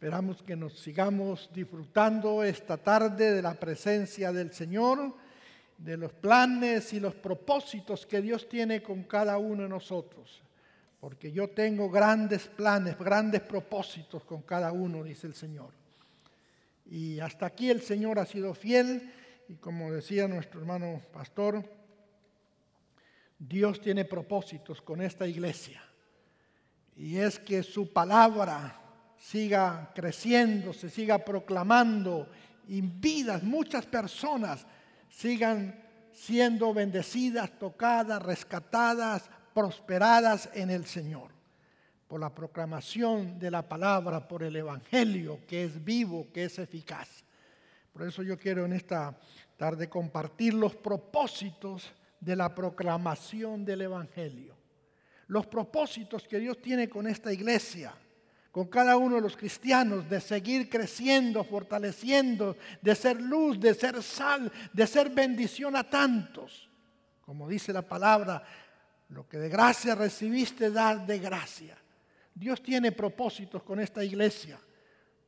Esperamos que nos sigamos disfrutando esta tarde de la presencia del Señor, de los planes y los propósitos que Dios tiene con cada uno de nosotros. Porque yo tengo grandes planes, grandes propósitos con cada uno, dice el Señor. Y hasta aquí el Señor ha sido fiel y como decía nuestro hermano pastor, Dios tiene propósitos con esta iglesia. Y es que su palabra siga creciendo, se siga proclamando y vidas, muchas personas sigan siendo bendecidas, tocadas, rescatadas, prosperadas en el Señor. Por la proclamación de la palabra, por el Evangelio que es vivo, que es eficaz. Por eso yo quiero en esta tarde compartir los propósitos de la proclamación del Evangelio. Los propósitos que Dios tiene con esta iglesia con cada uno de los cristianos, de seguir creciendo, fortaleciendo, de ser luz, de ser sal, de ser bendición a tantos. Como dice la palabra, lo que de gracia recibiste, dar de gracia. Dios tiene propósitos con esta iglesia.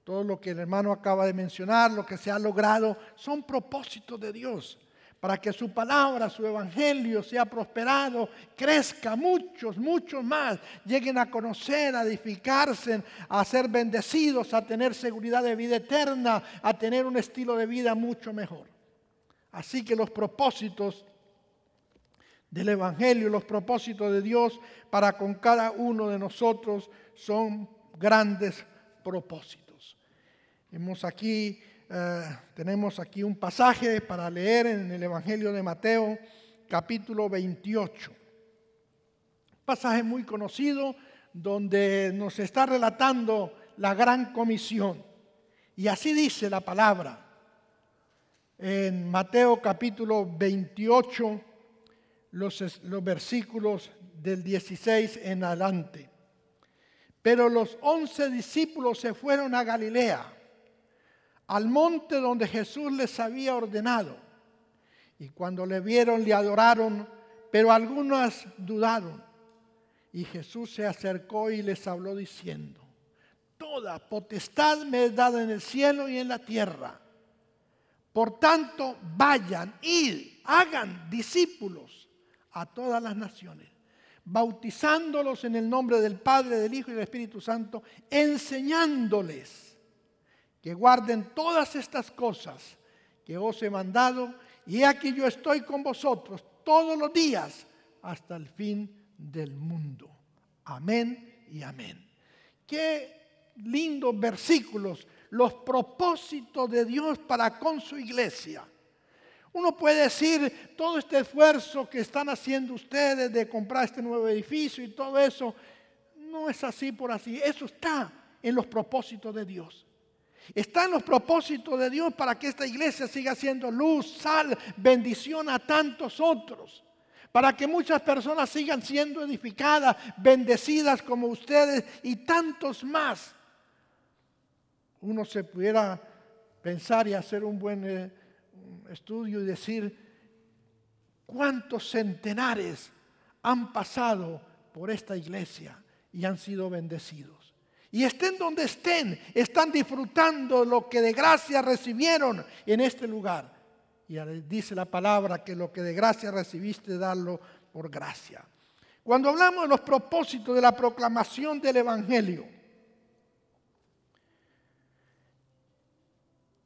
Todo lo que el hermano acaba de mencionar, lo que se ha logrado, son propósitos de Dios para que su palabra, su evangelio sea prosperado, crezca muchos, muchos más, lleguen a conocer, a edificarse, a ser bendecidos, a tener seguridad de vida eterna, a tener un estilo de vida mucho mejor. Así que los propósitos del Evangelio, los propósitos de Dios para con cada uno de nosotros son grandes propósitos. Hemos aquí eh, tenemos aquí un pasaje para leer en el Evangelio de Mateo, capítulo 28. Pasaje muy conocido donde nos está relatando la gran comisión. Y así dice la palabra en Mateo capítulo 28, los, los versículos del 16 en adelante. Pero los once discípulos se fueron a Galilea al monte donde Jesús les había ordenado. Y cuando le vieron, le adoraron, pero algunos dudaron. Y Jesús se acercó y les habló diciendo, Toda potestad me es dada en el cielo y en la tierra. Por tanto, vayan y hagan discípulos a todas las naciones, bautizándolos en el nombre del Padre, del Hijo y del Espíritu Santo, enseñándoles que guarden todas estas cosas que os he mandado, y aquí yo estoy con vosotros todos los días hasta el fin del mundo. Amén y amén. Qué lindos versículos, los propósitos de Dios para con su iglesia. Uno puede decir, todo este esfuerzo que están haciendo ustedes de comprar este nuevo edificio y todo eso, no es así por así. Eso está en los propósitos de Dios. Está en los propósitos de Dios para que esta iglesia siga siendo luz, sal, bendición a tantos otros. Para que muchas personas sigan siendo edificadas, bendecidas como ustedes y tantos más. Uno se pudiera pensar y hacer un buen eh, estudio y decir cuántos centenares han pasado por esta iglesia y han sido bendecidos. Y estén donde estén, están disfrutando lo que de gracia recibieron en este lugar. Y dice la palabra que lo que de gracia recibiste, darlo por gracia. Cuando hablamos de los propósitos de la proclamación del Evangelio,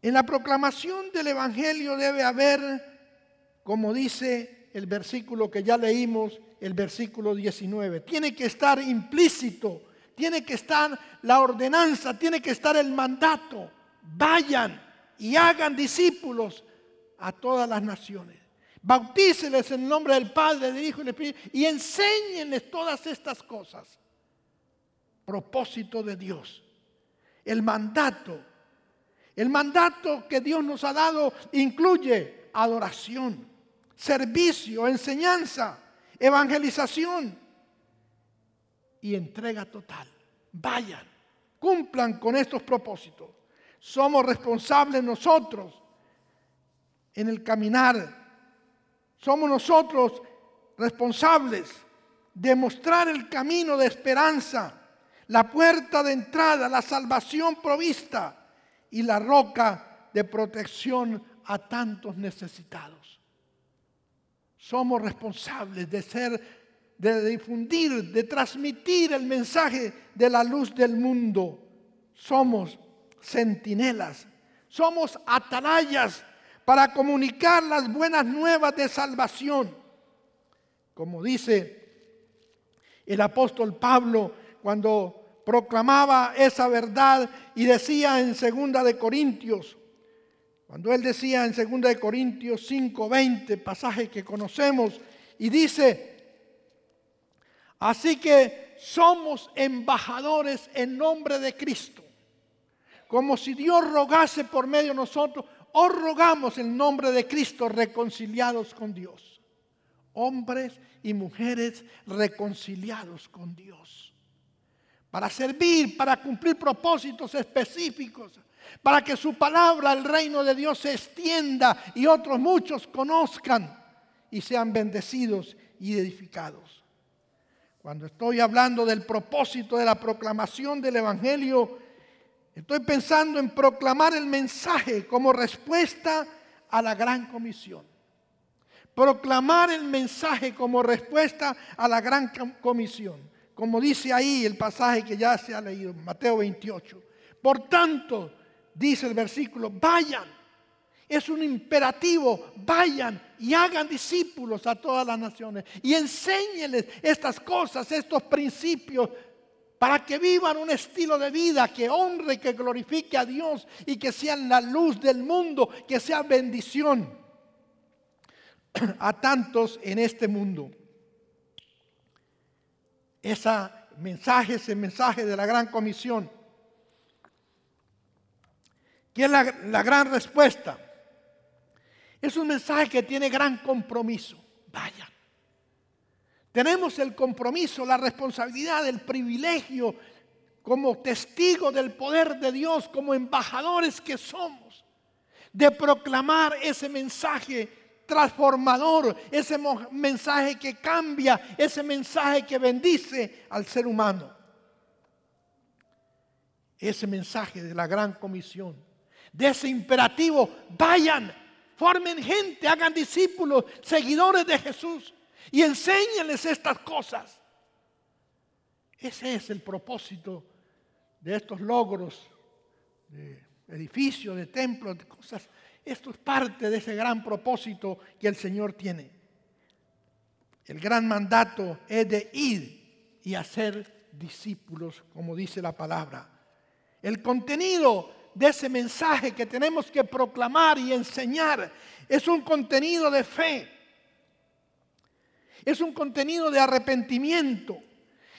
en la proclamación del Evangelio debe haber, como dice el versículo que ya leímos, el versículo 19, tiene que estar implícito tiene que estar la ordenanza, tiene que estar el mandato. Vayan y hagan discípulos a todas las naciones. Bautíceles en el nombre del Padre, del Hijo y del Espíritu y enséñenles todas estas cosas. Propósito de Dios. El mandato. El mandato que Dios nos ha dado incluye adoración, servicio, enseñanza, evangelización y entrega total. Vayan, cumplan con estos propósitos. Somos responsables nosotros en el caminar. Somos nosotros responsables de mostrar el camino de esperanza, la puerta de entrada, la salvación provista y la roca de protección a tantos necesitados. Somos responsables de ser, de difundir, de transmitir el mensaje de la luz del mundo. Somos centinelas, somos atalayas para comunicar las buenas nuevas de salvación. Como dice el apóstol Pablo cuando proclamaba esa verdad y decía en segunda de Corintios, cuando él decía en segunda de Corintios 5:20, pasaje que conocemos, y dice, así que somos embajadores en nombre de Cristo, como si Dios rogase por medio de nosotros, os rogamos en nombre de Cristo reconciliados con Dios, hombres y mujeres reconciliados con Dios, para servir, para cumplir propósitos específicos, para que su palabra, el reino de Dios se extienda y otros muchos conozcan y sean bendecidos y edificados. Cuando estoy hablando del propósito de la proclamación del Evangelio, estoy pensando en proclamar el mensaje como respuesta a la gran comisión. Proclamar el mensaje como respuesta a la gran comisión. Como dice ahí el pasaje que ya se ha leído, Mateo 28. Por tanto, dice el versículo, vayan. Es un imperativo, vayan y hagan discípulos a todas las naciones y enséñenles estas cosas, estos principios, para que vivan un estilo de vida que honre, que glorifique a Dios y que sean la luz del mundo, que sea bendición a tantos en este mundo. Ese mensaje, ese mensaje de la gran comisión ¿Qué es la, gran respuesta? Es un mensaje que tiene gran compromiso. Vayan. Tenemos el compromiso, la responsabilidad, el privilegio como testigo del poder de Dios, como embajadores que somos, de proclamar ese mensaje transformador, ese mensaje que cambia, ese mensaje que bendice al ser humano. Ese mensaje de la gran comisión de ese imperativo, vayan, formen gente, hagan discípulos, seguidores de Jesús y enséñenles estas cosas. Ese es el propósito de estos logros de edificios, de templos, de cosas. Esto es parte de ese gran propósito que el Señor tiene. El gran mandato es de ir y hacer discípulos, como dice la palabra. El contenido de ese mensaje que tenemos que proclamar y enseñar. Es un contenido de fe. Es un contenido de arrepentimiento.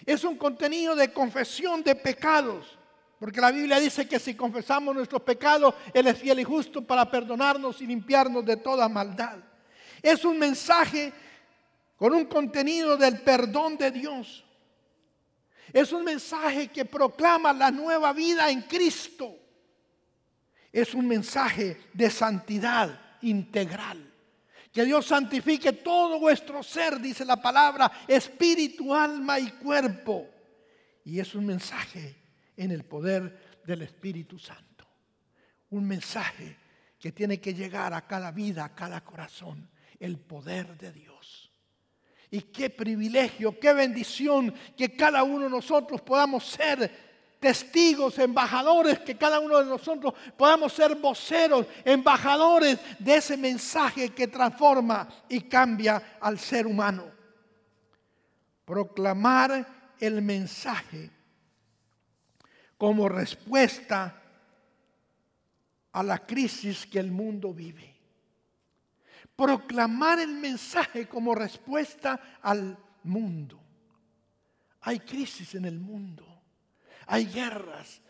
Es un contenido de confesión de pecados. Porque la Biblia dice que si confesamos nuestros pecados, Él es fiel y justo para perdonarnos y limpiarnos de toda maldad. Es un mensaje con un contenido del perdón de Dios. Es un mensaje que proclama la nueva vida en Cristo es un mensaje de santidad integral. Que Dios santifique todo vuestro ser, dice la palabra, espíritu, alma y cuerpo. Y es un mensaje en el poder del Espíritu Santo. Un mensaje que tiene que llegar a cada vida, a cada corazón. El poder de Dios. Y qué privilegio, qué bendición que cada uno de nosotros podamos ser testigos, embajadores, que cada uno de nosotros podamos ser voceros, embajadores de ese mensaje que transforma y cambia al ser humano. Proclamar el mensaje como respuesta a la crisis que el mundo vive. Proclamar el mensaje como respuesta al mundo. Hay crisis en el mundo hay guerras,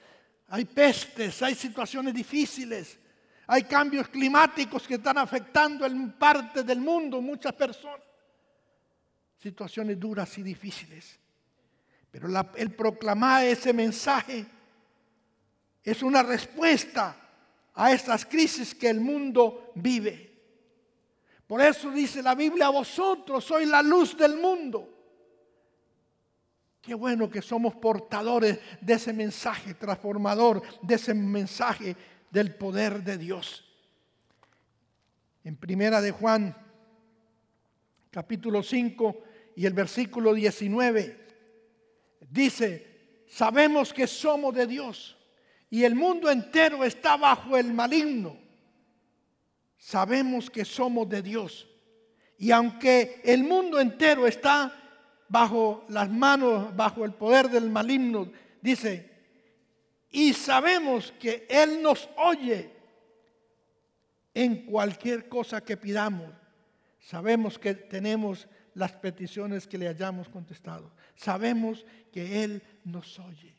hay pestes, hay situaciones difíciles, hay cambios climáticos que están afectando en parte del mundo muchas personas. Situaciones duras y difíciles. Pero el proclamar ese mensaje es una respuesta a estas crisis que el mundo vive. Por eso dice la Biblia, vosotros sois la luz del mundo. Qué bueno que somos portadores de ese mensaje transformador, de ese mensaje del poder de Dios. En primera de Juan, capítulo 5 y el versículo 19, dice, sabemos que somos de Dios y el mundo entero está bajo el maligno. Sabemos que somos de Dios. Y aunque el mundo entero está bajo las manos, bajo el poder del maligno, dice, y sabemos que Él nos oye en cualquier cosa que pidamos. Sabemos que tenemos las peticiones que le hayamos contestado. Sabemos que Él nos oye,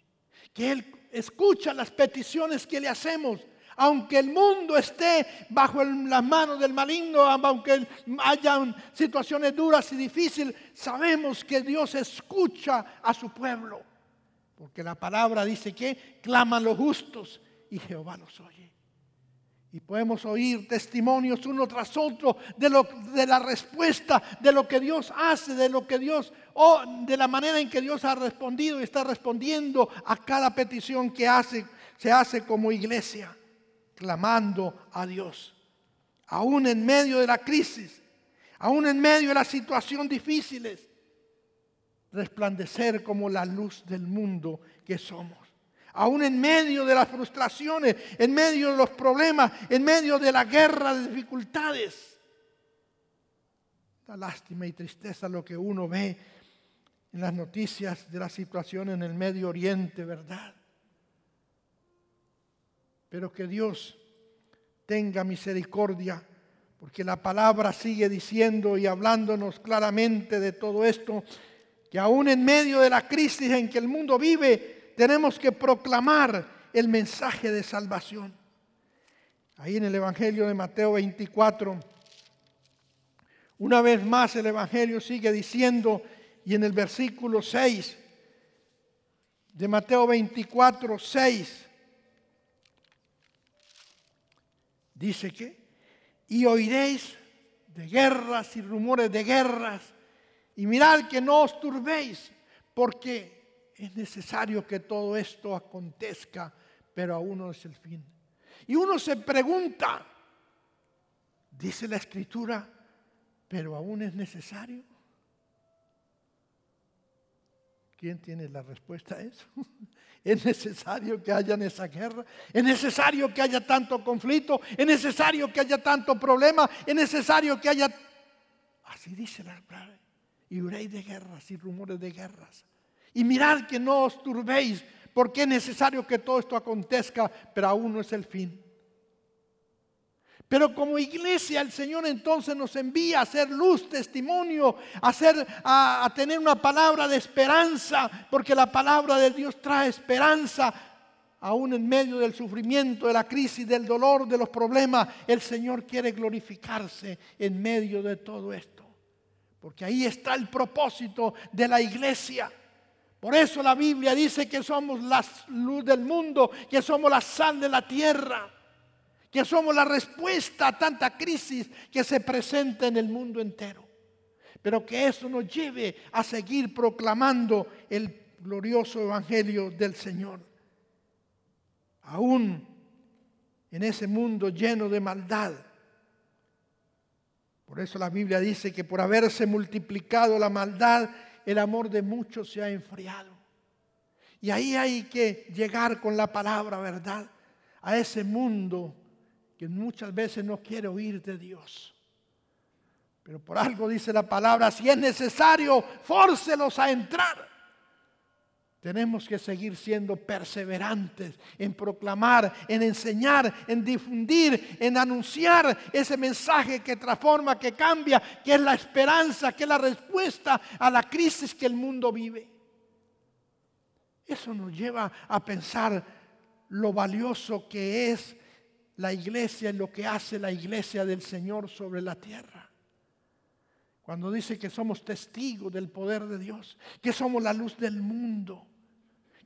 que Él escucha las peticiones que le hacemos. Aunque el mundo esté bajo las manos del maligno, aunque haya situaciones duras y difíciles, sabemos que Dios escucha a su pueblo. Porque la palabra dice que claman los justos y Jehová los oye. Y podemos oír testimonios uno tras otro de la respuesta, de lo que Dios hace, de lo que Dios, o de la manera en que Dios ha respondido y está respondiendo a cada petición que hace, se hace como iglesia, clamando a Dios. Aún en medio de la crisis, aún en medio de las situaciones difíciles, resplandecer como la luz del mundo que somos. Aún en medio de las frustraciones, en medio de los problemas, en medio de la guerra de dificultades. Da lástima y tristeza lo que uno ve en las noticias de la situación en el Medio Oriente, ¿verdad? Pero que Dios tenga misericordia, porque la palabra sigue diciendo y hablándonos claramente de todo esto que aún en medio de la crisis en que el mundo vive, tenemos que proclamar el mensaje de salvación. Ahí en el Evangelio de Mateo 24, una vez más el Evangelio sigue diciendo, y en el versículo 6 de Mateo 24, 6, dice que, y oiréis de guerras y rumores de guerras y mirad que no os turbéis, porque es necesario que todo esto acontezca, pero aún no es el fin. Y uno se pregunta, dice la escritura, pero aún es necesario. ¿Quién tiene la respuesta a eso? ¿Es necesario que haya esa guerra? ¿Es necesario que haya tanto conflicto? ¿Es necesario que haya tanto problema? ¿Es necesario que haya... Así dice la palabra y oréis de guerras y rumores de guerras. Y mirad que no os turbéis, porque es necesario que todo esto acontezca, pero aún no es el fin. Pero como iglesia el Señor entonces nos envía a hacer luz, testimonio, a, hacer, a, a, tener una palabra de esperanza, porque la palabra de Dios trae esperanza. Aún en medio del sufrimiento, de la crisis, del dolor, de los problemas, el Señor quiere glorificarse en medio de todo esto. Porque ahí está el propósito de la iglesia. Por eso la Biblia dice que somos la luz del mundo, que somos la sal de la tierra, que somos la respuesta a tanta crisis que se presenta en el mundo entero. Pero que eso nos lleve a seguir proclamando el glorioso evangelio del Señor. Aún en ese mundo lleno de maldad, por eso la Biblia dice que por haberse multiplicado la maldad, el amor de muchos se ha enfriado. Y ahí hay que llegar con la palabra, ¿verdad? A ese mundo que muchas veces no quiere oír de Dios. Pero por algo dice la palabra, si es necesario, fórcelos a entrar. Tenemos que seguir siendo perseverantes en proclamar, en enseñar, en difundir, en anunciar ese mensaje que transforma, que cambia, que es la esperanza, que es la respuesta a la crisis que el mundo vive. Eso nos lleva a pensar lo valioso que es la iglesia y lo que hace la iglesia del Señor sobre la tierra. Cuando dice que somos testigos del poder de Dios, que somos la luz del mundo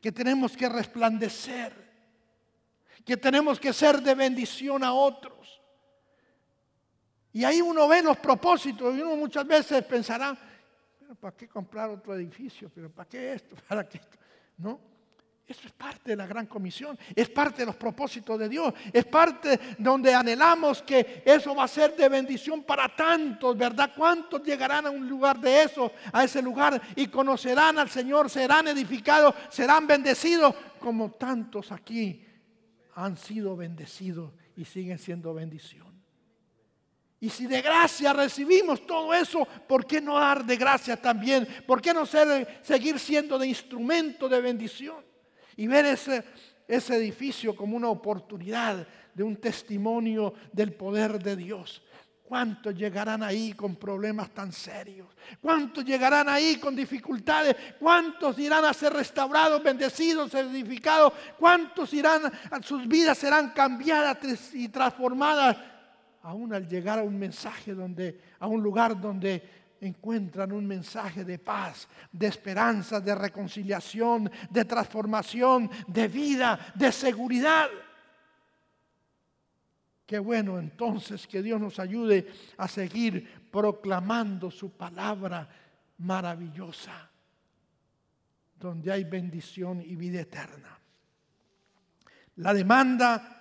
que tenemos que resplandecer, que tenemos que ser de bendición a otros. Y ahí uno ve los propósitos y uno muchas veces pensará, ¿para qué comprar otro edificio? ¿Pero para qué esto? ¿Para qué esto? No. Eso es parte de la gran comisión, es parte de los propósitos de Dios, es parte donde anhelamos que eso va a ser de bendición para tantos, ¿verdad? ¿Cuántos llegarán a un lugar de eso, a ese lugar y conocerán al Señor, serán edificados, serán bendecidos como tantos aquí han sido bendecidos y siguen siendo bendición? Y si de gracia recibimos todo eso, ¿por qué no dar de gracia también? ¿Por qué no seguir siendo de instrumento de bendición? Y ver ese, ese edificio como una oportunidad de un testimonio del poder de Dios. ¿Cuántos llegarán ahí con problemas tan serios? ¿Cuántos llegarán ahí con dificultades? ¿Cuántos irán a ser restaurados, bendecidos, edificados? ¿Cuántos irán, sus vidas serán cambiadas y transformadas aún al llegar a un mensaje donde, a un lugar donde encuentran un mensaje de paz, de esperanza, de reconciliación, de transformación, de vida, de seguridad. Qué bueno entonces que Dios nos ayude a seguir proclamando su palabra maravillosa, donde hay bendición y vida eterna. La demanda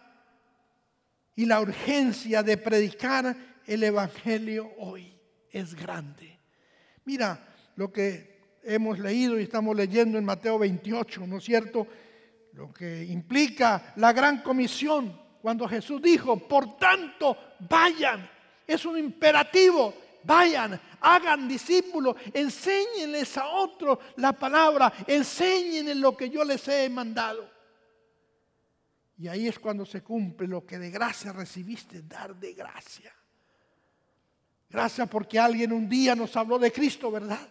y la urgencia de predicar el Evangelio hoy es grande. Mira lo que hemos leído y estamos leyendo en Mateo 28, ¿no es cierto? Lo que implica la gran comisión cuando Jesús dijo, por tanto, vayan. Es un imperativo, vayan, hagan discípulos, enséñenles a otros la palabra, enséñenles lo que yo les he mandado. Y ahí es cuando se cumple lo que de gracia recibiste, dar de gracia. Gracias porque alguien un día nos habló de Cristo, ¿verdad?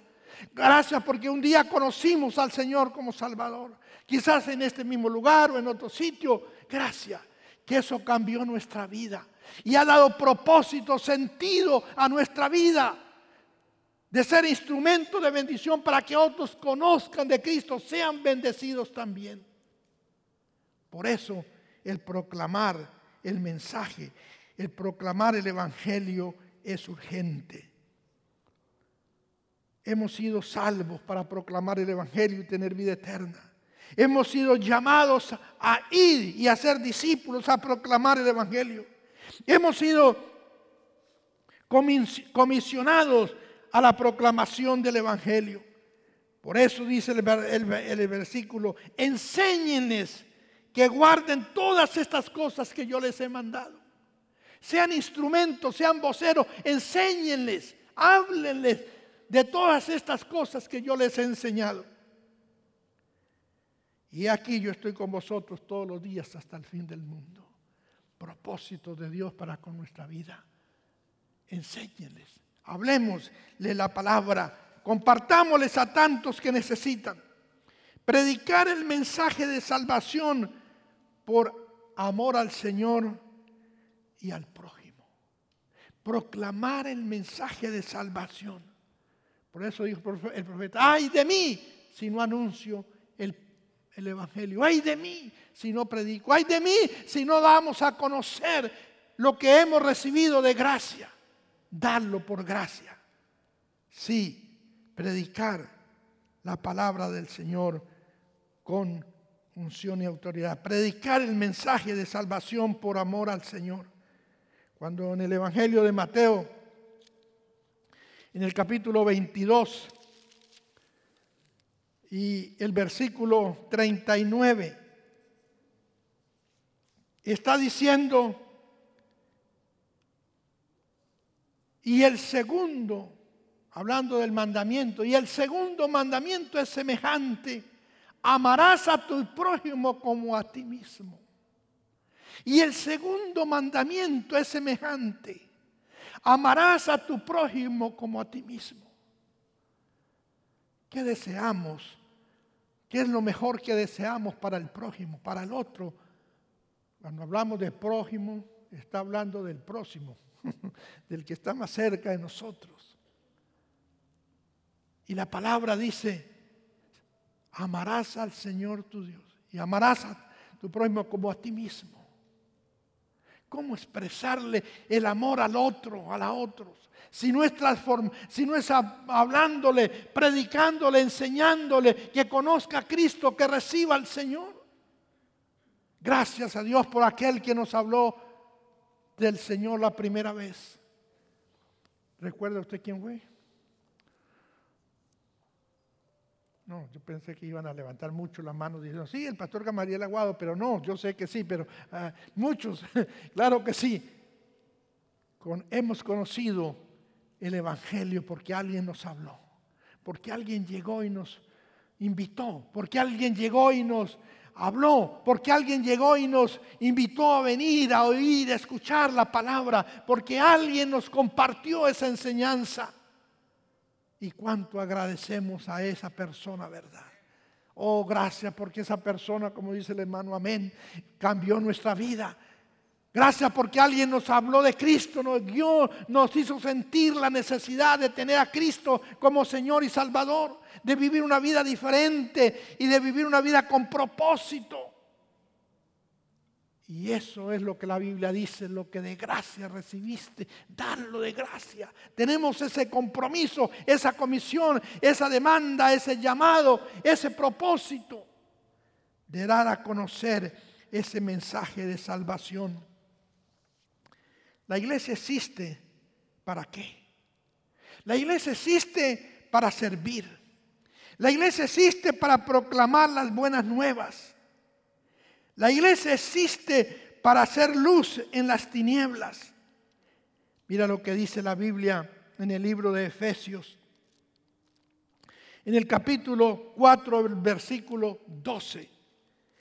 Gracias porque un día conocimos al Señor como Salvador. Quizás en este mismo lugar o en otro sitio. Gracias. Que eso cambió nuestra vida. Y ha dado propósito, sentido a nuestra vida. De ser instrumento de bendición para que otros conozcan de Cristo, sean bendecidos también. Por eso el proclamar el mensaje, el proclamar el Evangelio es urgente. Hemos sido salvos para proclamar el Evangelio y tener vida eterna. Hemos sido llamados a ir y a ser discípulos, a proclamar el Evangelio. Hemos sido comisionados a la proclamación del Evangelio. Por eso dice el, versículo, enséñenles que guarden todas estas cosas que yo les he mandado. Sean instrumentos, sean voceros, enséñenles, háblenles de todas estas cosas que yo les he enseñado. Y aquí yo estoy con vosotros todos los días hasta el fin del mundo. Propósito de Dios para con nuestra vida. Enséñenles, hablemosle la palabra, compartámosles a tantos que necesitan. Predicar el mensaje de salvación por amor al Señor y al prójimo. Proclamar el mensaje de salvación. Por eso dijo el profeta, ay de mí si no anuncio el, el Evangelio, ay de mí si no predico, ay de mí si no damos a conocer lo que hemos recibido de gracia, darlo por gracia. Sí, predicar la palabra del Señor con unción y autoridad. Predicar el mensaje de salvación por amor al Señor. Cuando en el Evangelio de Mateo, en el capítulo 22 y el versículo 39, está diciendo, y el segundo, hablando del mandamiento, y el segundo mandamiento es semejante amarás a tu prójimo como a ti mismo. Y el segundo mandamiento es semejante. Amarás a tu prójimo como a ti mismo. ¿Qué deseamos? ¿Qué es lo mejor que deseamos para el prójimo, para el otro? Cuando hablamos de prójimo, está hablando del próximo, del que está más cerca de nosotros. Y la palabra dice, amarás al Señor tu Dios y amarás a tu prójimo como a ti mismo. Cómo expresarle el amor al otro, a la otros. Si no, es si no es hablándole, predicándole, enseñándole que conozca a Cristo, que reciba al Señor. Gracias a Dios por aquel que nos habló del Señor la primera vez. ¿Recuerda usted quién fue? No, yo pensé que iban a levantar mucho la mano diciendo, sí, el pastor Gamaliel Aguado, pero no, yo sé que sí, pero ah, muchos, claro que sí. hemos conocido el Evangelio porque alguien nos habló, porque alguien llegó y nos invitó, porque alguien llegó y nos habló, porque alguien llegó y nos invitó a venir, a oír, a escuchar la palabra, porque alguien nos compartió esa enseñanza. Y cuánto agradecemos a esa persona, ¿verdad? Oh, gracias porque esa persona, como dice el hermano, amén, cambió nuestra vida. Gracias porque alguien nos habló de Cristo, nos guió, nos hizo sentir la necesidad de tener a Cristo como Señor y Salvador, de vivir una vida diferente y de vivir una vida con propósito. Y eso es lo que la Biblia dice, lo que de gracia recibiste, darlo de gracia. Tenemos ese compromiso, esa comisión, esa demanda, ese llamado, ese propósito de dar a conocer ese mensaje de salvación. La iglesia existe para qué? La iglesia existe para servir. La iglesia existe para proclamar las buenas nuevas. La iglesia existe para hacer luz en las tinieblas. Mira lo que dice la Biblia en el libro de Efesios. En el capítulo 4, versículo 12.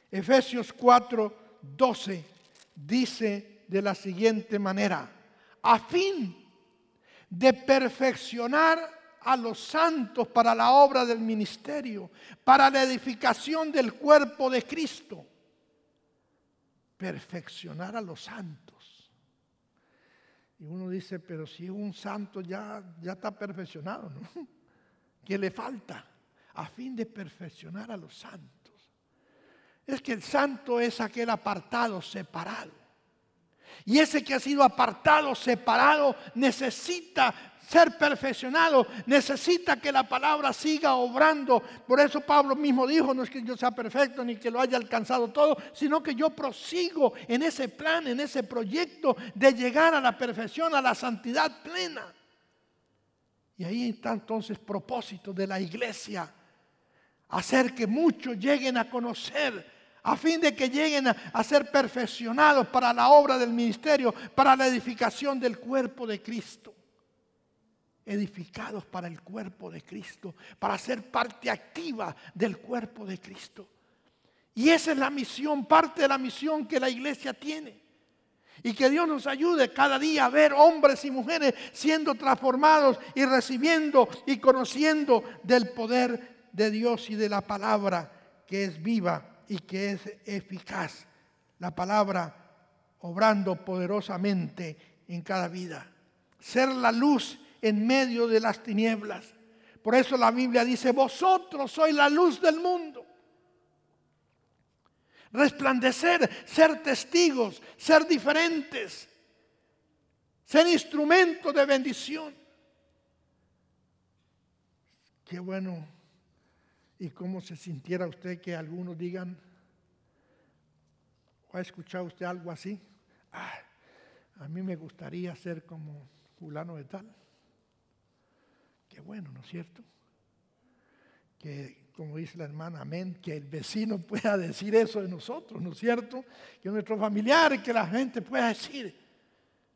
Efesios 4, 12 dice de la siguiente manera, a fin de perfeccionar a los santos para la obra del ministerio, para la edificación del cuerpo de Cristo perfeccionar a los santos. Y uno dice, pero si un santo ya, ya está perfeccionado, ¿no? ¿Qué le falta? A fin de perfeccionar a los santos. Es que el santo es aquel apartado, separado. Y ese que ha sido apartado, separado, necesita ser perfeccionado, necesita que la palabra siga obrando. Por eso Pablo mismo dijo, no es que yo sea perfecto ni que lo haya alcanzado todo, sino que yo prosigo en ese plan, en ese proyecto de llegar a la perfección, a la santidad plena. Y ahí está entonces propósito de la iglesia, hacer que muchos lleguen a conocer a fin de que lleguen a, ser perfeccionados para la obra del ministerio, para la edificación del cuerpo de Cristo edificados para el cuerpo de Cristo, para ser parte activa del cuerpo de Cristo. Y esa es la misión, parte de la misión que la iglesia tiene. Y que Dios nos ayude cada día a ver hombres y mujeres siendo transformados y recibiendo y conociendo del poder de Dios y de la palabra que es viva y que es eficaz. La palabra obrando poderosamente en cada vida. Ser la luz en medio de las tinieblas. Por eso la Biblia dice, vosotros sois la luz del mundo. Resplandecer, ser testigos, ser diferentes, ser instrumento de bendición. Qué bueno. ¿Y cómo se sintiera usted que algunos digan, o ha escuchado usted algo así? Ah, a mí me gustaría ser como fulano de tal bueno, ¿no es cierto? Que, como dice la hermana, amén, que el vecino pueda decir eso de nosotros, ¿no es cierto? Que nuestro familiar, que la gente pueda decir,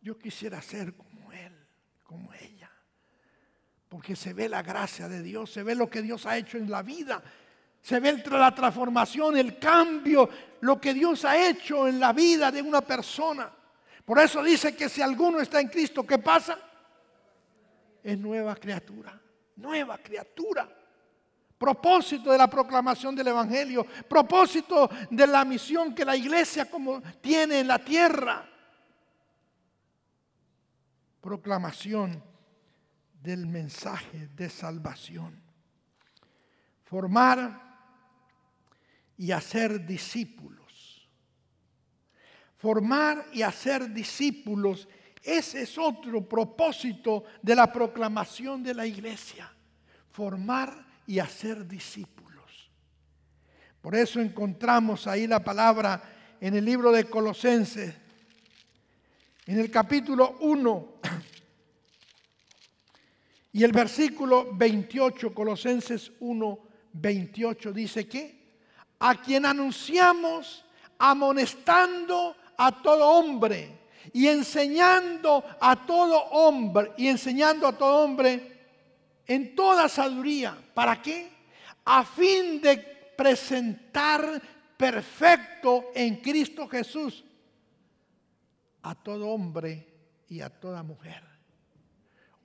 yo quisiera ser como él, como ella. Porque se ve la gracia de Dios, se ve lo que Dios ha hecho en la vida, se ve la transformación, el cambio, lo que Dios ha hecho en la vida de una persona. Por eso dice que si alguno está en Cristo, ¿qué pasa? es nueva criatura, nueva criatura. Propósito de la proclamación del Evangelio, propósito de la misión que la iglesia como tiene en la tierra. Proclamación del mensaje de salvación. Formar y hacer discípulos. formar y hacer discípulos. Ese es otro propósito de la proclamación de la iglesia, formar y hacer discípulos. Por eso encontramos ahí la palabra en el libro de Colosenses, en el capítulo 1 y el versículo 28, Colosenses 1, 28 dice que a quien anunciamos amonestando a todo hombre y enseñando a todo hombre y enseñando a todo hombre en toda sabiduría. ¿Para qué? A fin de presentar perfecto en Cristo Jesús a todo hombre y a toda mujer.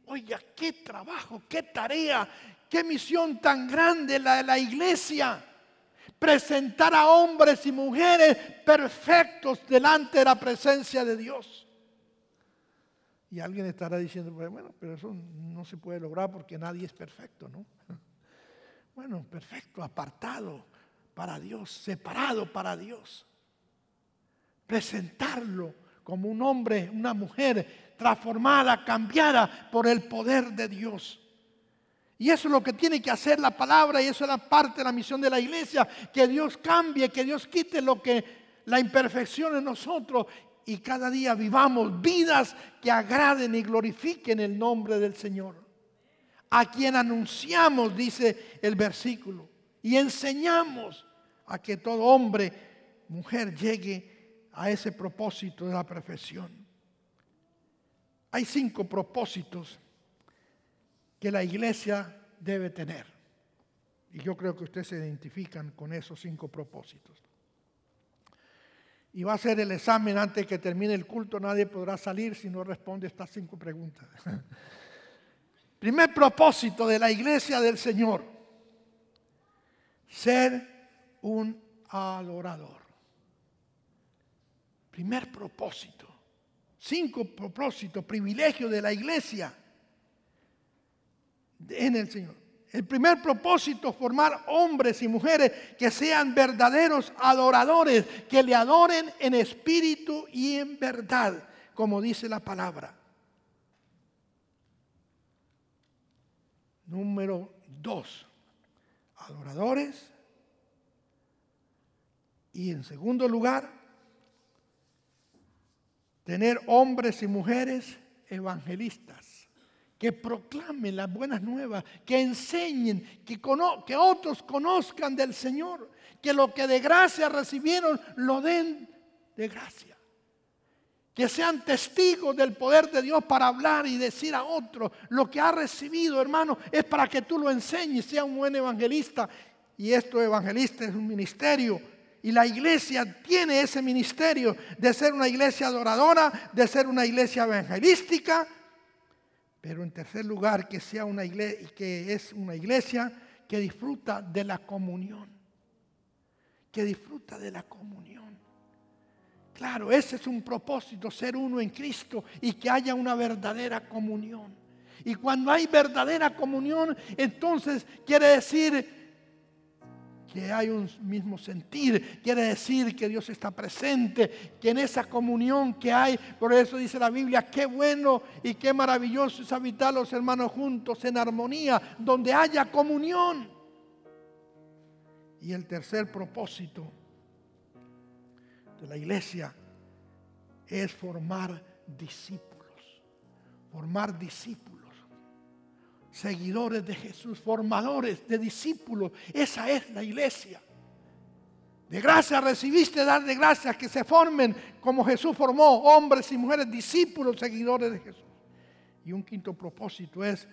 Oiga, qué trabajo, qué tarea, qué misión tan grande la de la iglesia. Presentar a hombres y mujeres perfectos delante de la presencia de Dios. Y alguien estará diciendo, pues, bueno, pero eso no se puede lograr porque nadie es perfecto, ¿no? Bueno, perfecto, apartado para Dios, separado para Dios. Presentarlo como un hombre, una mujer transformada, cambiada por el poder de Dios. Y eso es lo que tiene que hacer la palabra y eso es la parte de la misión de la iglesia, que Dios cambie, que Dios quite lo que la imperfección en nosotros y cada día vivamos vidas que agraden y glorifiquen el nombre del Señor. A quien anunciamos, dice el versículo, y enseñamos a que todo hombre, mujer llegue a ese propósito de la perfección. Hay cinco propósitos que la iglesia debe tener. Y yo creo que ustedes se identifican con esos cinco propósitos. Y va a ser el examen antes que termine el culto. Nadie podrá salir si no responde estas cinco preguntas. Primer propósito de la iglesia del Señor. Ser un adorador. Primer propósito. Cinco propósitos, privilegios de la iglesia en el Señor. El primer propósito, formar hombres y mujeres que sean verdaderos adoradores, que le adoren en espíritu y en verdad, como dice la palabra. Número dos, adoradores. Y en segundo lugar, tener hombres y mujeres evangelistas que proclamen las buenas nuevas, que enseñen, que, otros conozcan del Señor, que lo que de gracia recibieron lo den de gracia. Que sean testigos del poder de Dios para hablar y decir a otros lo que ha recibido, hermano, es para que tú lo enseñes, sea un buen evangelista. Y esto evangelista es un ministerio y la iglesia tiene ese ministerio de ser una iglesia adoradora, de ser una iglesia evangelística, pero en tercer lugar que sea una iglesia que es una iglesia que disfruta de la comunión. Que disfruta de la comunión. Claro, ese es un propósito, ser uno en Cristo y que haya una verdadera comunión. Y cuando hay verdadera comunión, entonces quiere decir que hay un mismo sentir, quiere decir que Dios está presente, que en esa comunión que hay, por eso dice la Biblia, qué bueno y qué maravilloso es habitar los hermanos juntos en armonía, donde haya comunión. Y el tercer propósito de la iglesia es formar discípulos, formar discípulos seguidores de Jesús, formadores de discípulos. Esa es la iglesia. De gracia recibiste, dar de gracia que se formen como Jesús formó, hombres y mujeres, discípulos, seguidores de Jesús. Y un quinto propósito es,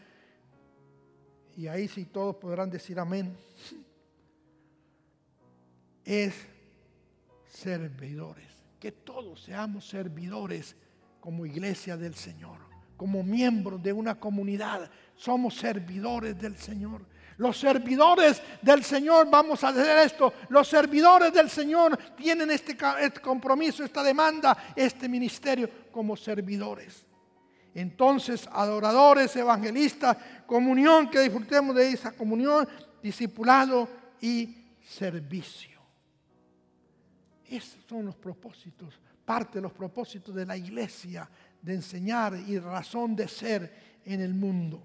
y ahí sí todos podrán decir amén, es servidores. Que todos seamos servidores como iglesia del Señor, como miembros de una comunidad somos servidores del Señor. Los servidores del Señor, vamos a hacer esto, los servidores del Señor tienen este, este, compromiso, esta demanda, este ministerio como servidores. Entonces, adoradores, evangelistas, comunión, que disfrutemos de esa comunión, discipulado y servicio. Esos son los propósitos parte de los propósitos de la iglesia de enseñar y razón de ser en el mundo.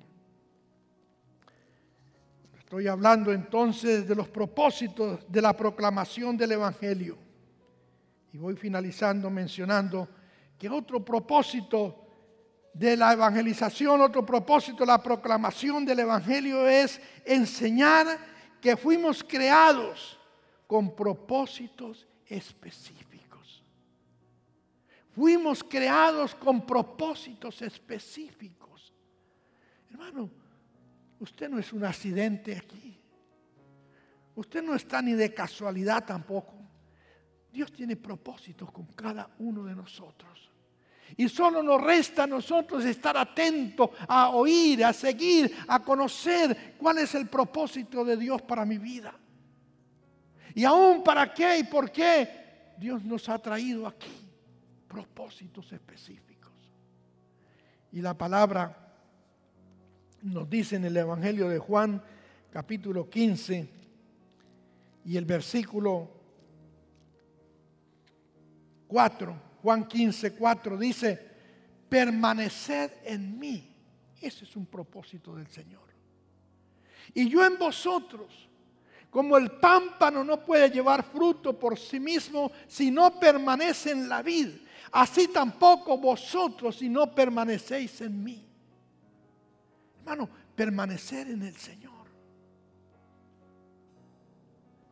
Estoy hablando entonces de los propósitos de la proclamación del Evangelio. Y voy finalizando mencionando que otro propósito de la evangelización, otro propósito de la proclamación del Evangelio es enseñar que fuimos creados con propósitos específicos. Fuimos creados con propósitos específicos. Hermano, usted no es un accidente aquí. Usted no está ni de casualidad tampoco. Dios tiene propósitos con cada uno de nosotros. Y solo nos resta a nosotros estar atentos a oír, a seguir, a conocer cuál es el propósito de Dios para mi vida. Y aún para qué y por qué Dios nos ha traído aquí. Propósitos específicos. Y la palabra nos dice en el Evangelio de Juan capítulo 15 y el versículo 4 Juan 15, 4 dice, permaneced en mí. Ese es un propósito del Señor. Y yo en vosotros, como el pámpano no puede llevar fruto por sí mismo si no permanece en la vid, así tampoco vosotros si no permanecéis en mí. Hermano, permanecer en el Señor.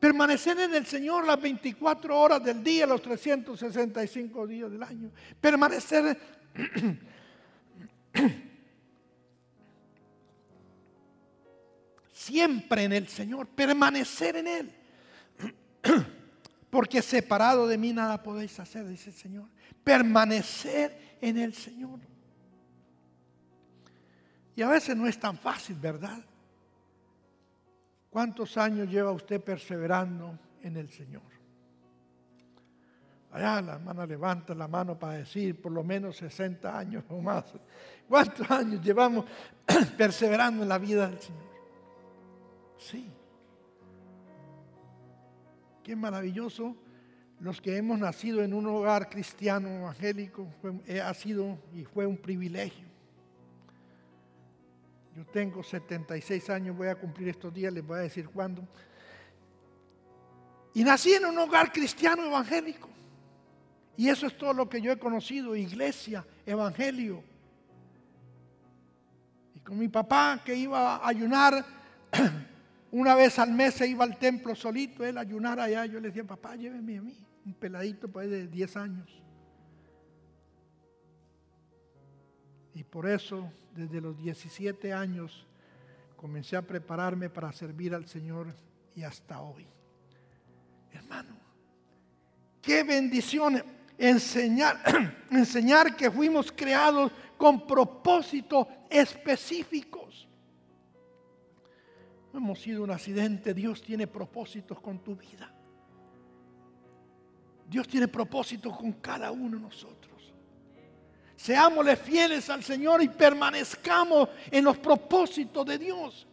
Permanecer en el Señor las 24 horas del día, los 365 días del año. Permanecer siempre en el Señor. Permanecer en Él. Porque separado de mí nada podéis hacer, dice el Señor. Permanecer en el Señor. Y a veces no es tan fácil, ¿verdad? ¿Cuántos años lleva usted perseverando en el Señor? Allá la hermana levanta la mano para decir por lo menos 60 años o más. ¿Cuántos años llevamos perseverando en la vida del Señor? Sí. Qué maravilloso los que hemos nacido en un hogar cristiano evangélico. ha sido y fue un privilegio. Yo tengo 76 años, voy a cumplir estos días, les voy a decir cuándo. Y nací en un hogar cristiano evangélico. Y eso es todo lo que yo he conocido, iglesia, evangelio. Y con mi papá que iba a ayunar una vez al mes, se iba al templo solito, él ayunar allá. Yo le decía, papá, lléveme a mí, un peladito pues, de 10 años. Y por eso, desde los 17 años, comencé a prepararme para servir al Señor y hasta hoy. Hermano, qué bendición enseñar, enseñar que fuimos creados con propósitos específicos. Hemos sido un accidente, Dios tiene propósitos con tu vida. Dios tiene propósitos con cada uno de nosotros. Seámosle fieles al Señor y permanezcamos en los propósitos de Dios.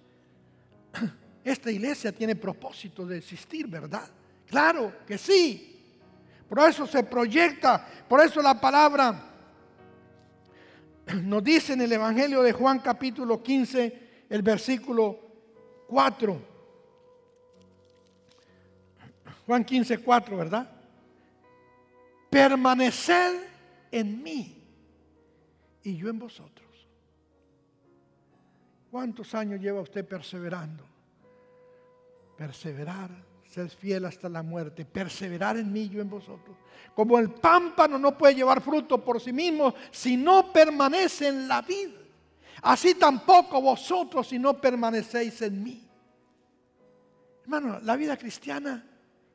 Esta iglesia tiene propósito de existir, ¿verdad? Claro que sí. Por eso se proyecta, por eso la palabra nos dice en el Evangelio de Juan capítulo 15, el versículo 4. Juan 15, 4, ¿verdad? Permanecer en mí y yo en vosotros. ¿Cuántos años lleva usted perseverando? Perseverar, ser fiel hasta la muerte, perseverar en mí y yo en vosotros. Como el pámpano no puede llevar fruto por sí mismo si no permanece en la vida. Así tampoco vosotros si no permanecéis en mí. Hermano, la vida cristiana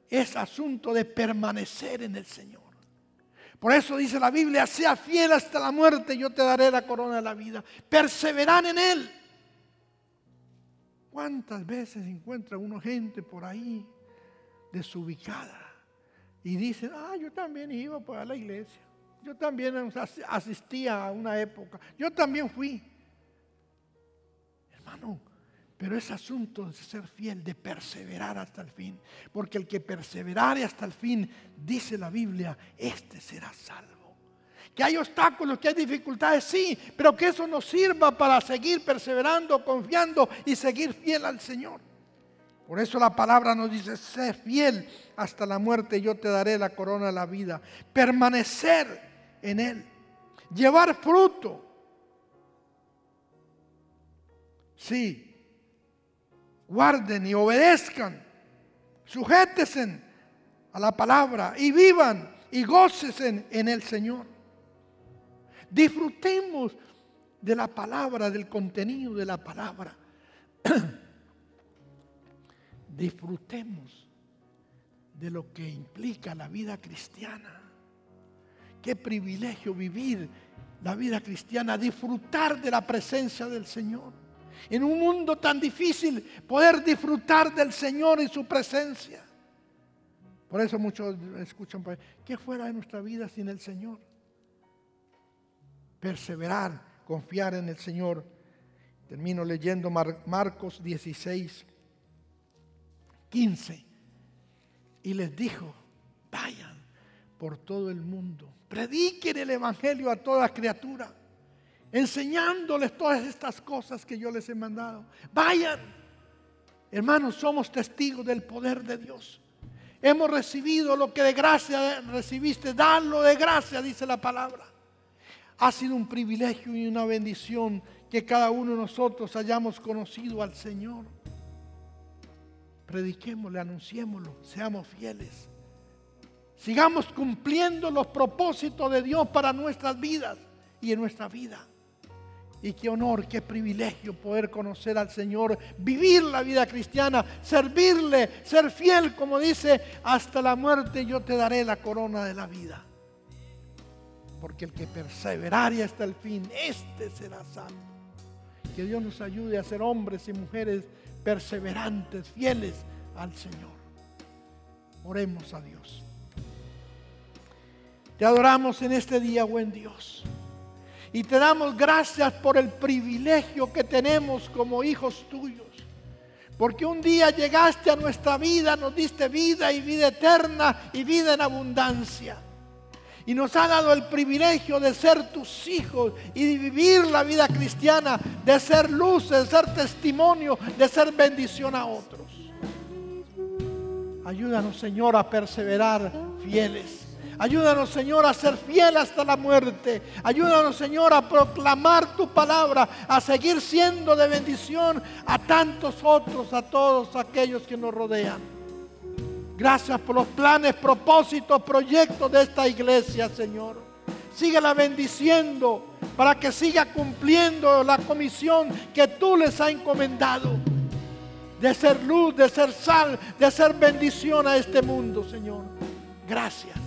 es asunto de permanecer en el Señor. Por eso dice la Biblia, sea fiel hasta la muerte, yo te daré la corona de la vida. Perseveran en Él. ¿Cuántas veces encuentra uno gente por ahí desubicada? Y dicen, ah, yo también iba a la iglesia. Yo también asistía a una época. Yo también fui. Pero es asunto de ser fiel, de perseverar hasta el fin. Porque el que perseverare hasta el fin, dice la Biblia, este será salvo. Que hay obstáculos, que hay dificultades, sí, pero que eso nos sirva para seguir perseverando, confiando y seguir fiel al Señor. Por eso la palabra nos dice, sé fiel hasta la muerte, yo te daré la corona de la vida. Permanecer en Él, llevar fruto. Sí, guarden y obedezcan, sujétesen a la palabra y vivan y gócesen en el Señor. Disfrutemos de la palabra, del contenido de la palabra. Disfrutemos de lo que implica la vida cristiana. Qué privilegio vivir la vida cristiana, disfrutar de la presencia del Señor. En un mundo tan difícil, poder disfrutar del Señor y su presencia. Por eso muchos escuchan, ¿qué fuera de nuestra vida sin el Señor? perseverar, confiar en el Señor. Termino leyendo Marcos 16, 15. Y les dijo, vayan por todo el mundo, prediquen el Evangelio a toda criatura, enseñándoles todas estas cosas que yo les he mandado. Vayan, hermanos, somos testigos del poder de Dios. Hemos recibido lo que de gracia recibiste, danlo de gracia, dice la palabra. Ha sido un privilegio y una bendición que cada uno de nosotros hayamos conocido al Señor. Prediquémosle, anunciémoslo, seamos fieles. Sigamos cumpliendo los propósitos de Dios para nuestras vidas y en nuestra vida. Y qué honor, qué privilegio poder conocer al Señor, vivir la vida cristiana, servirle, ser fiel, como dice, hasta la muerte yo te daré la corona de la vida porque el que perseverare hasta el fin, este será salvo. Que Dios nos ayude a ser hombres y mujeres perseverantes, fieles al Señor. Oremos a Dios. Te adoramos en este día, buen Dios. Y te damos gracias por el privilegio que tenemos como hijos tuyos. Porque un día llegaste a nuestra vida, nos diste vida y vida eterna y vida en abundancia y nos ha dado el privilegio de ser tus hijos y de vivir la vida cristiana, de ser luz, de ser testimonio, de ser bendición a otros. Ayúdanos, Señor, a perseverar fieles. Ayúdanos, Señor, a ser fiel hasta la muerte. Ayúdanos, Señor, a proclamar tu palabra, a seguir siendo de bendición a tantos otros, a todos aquellos que nos rodean. Gracias por los planes, propósitos, proyectos de esta iglesia, Señor. Síguela bendiciendo para que siga cumpliendo la comisión que tú les has encomendado. De ser luz, de ser sal, de ser bendición a este mundo, Señor. Gracias.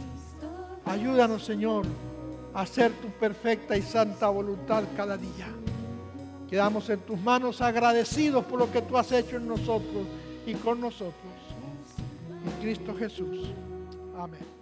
Ayúdanos, Señor, a hacer tu perfecta y santa voluntad cada día. Quedamos en tus manos agradecidos por lo que tú has hecho en nosotros y con nosotros en Cristo Jesús. Amén.